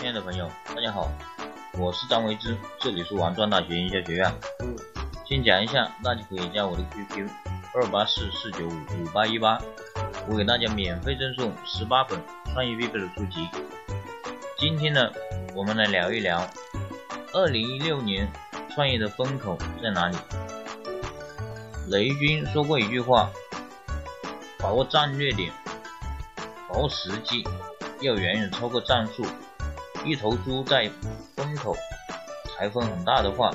亲爱的朋友，大家好，我是张维之，这里是王庄大学营销学院。先讲一下，大家可以加我的 QQ：二八四四九五五八一八，我给大家免费赠送十八本创业必备的书籍。今天呢，我们来聊一聊二零一六年创业的风口在哪里。雷军说过一句话：把握战略点，把握时机，要远远超过战术。一头猪在风口，台风很大的话，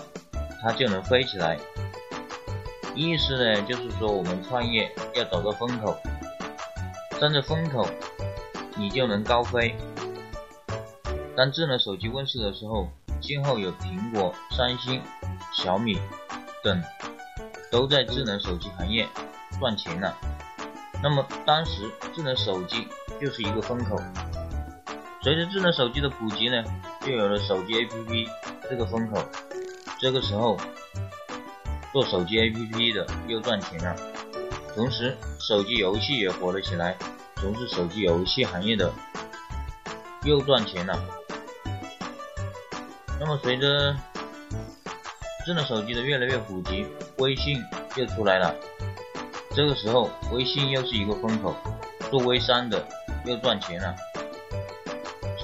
它就能飞起来。意思呢，就是说我们创业要找到风口，站在风口，你就能高飞。当智能手机问世的时候，今后有苹果、三星、小米等都在智能手机行业赚钱了。那么当时智能手机就是一个风口。随着智能手机的普及呢，就有了手机 APP 这个风口。这个时候，做手机 APP 的又赚钱了，同时手机游戏也火了起来，从事手机游戏行业的又赚钱了。那么随着智能手机的越来越普及，微信又出来了。这个时候，微信又是一个风口，做微商的又赚钱了。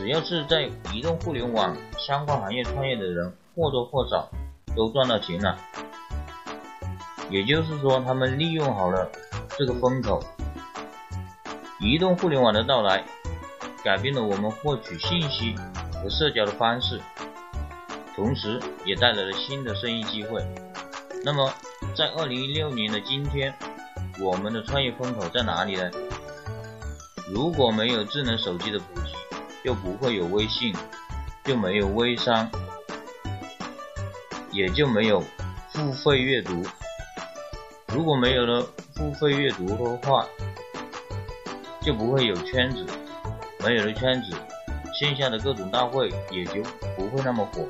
只要是在移动互联网相关行业创业的人，或多或少都赚到钱了。也就是说，他们利用好了这个风口。移动互联网的到来，改变了我们获取信息和社交的方式，同时也带来了新的生意机会。那么，在二零一六年的今天，我们的创业风口在哪里呢？如果没有智能手机的普及，就不会有微信，就没有微商，也就没有付费阅读。如果没有了付费阅读的话，就不会有圈子，没有了圈子，线下的各种大会也就不会那么火。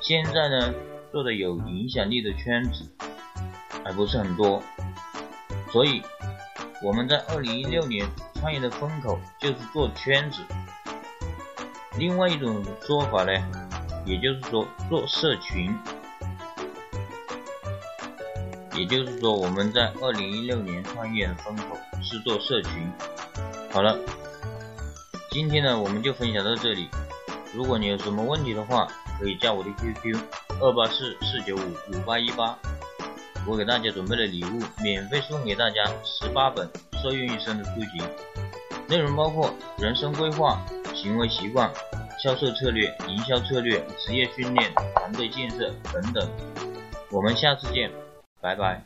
现在呢，做的有影响力的圈子还不是很多，所以我们在二零一六年。创业的风口就是做圈子，另外一种说法呢，也就是说做社群，也就是说我们在二零一六年创业的风口是做社群。好了，今天呢我们就分享到这里，如果你有什么问题的话，可以加我的 QQ 二八四四九五五八一八，我给大家准备了礼物，免费送给大家十八本受用一生的书籍。内容包括人生规划、行为习惯、销售策略、营销策略、职业训练、团队建设等等。我们下次见，拜拜。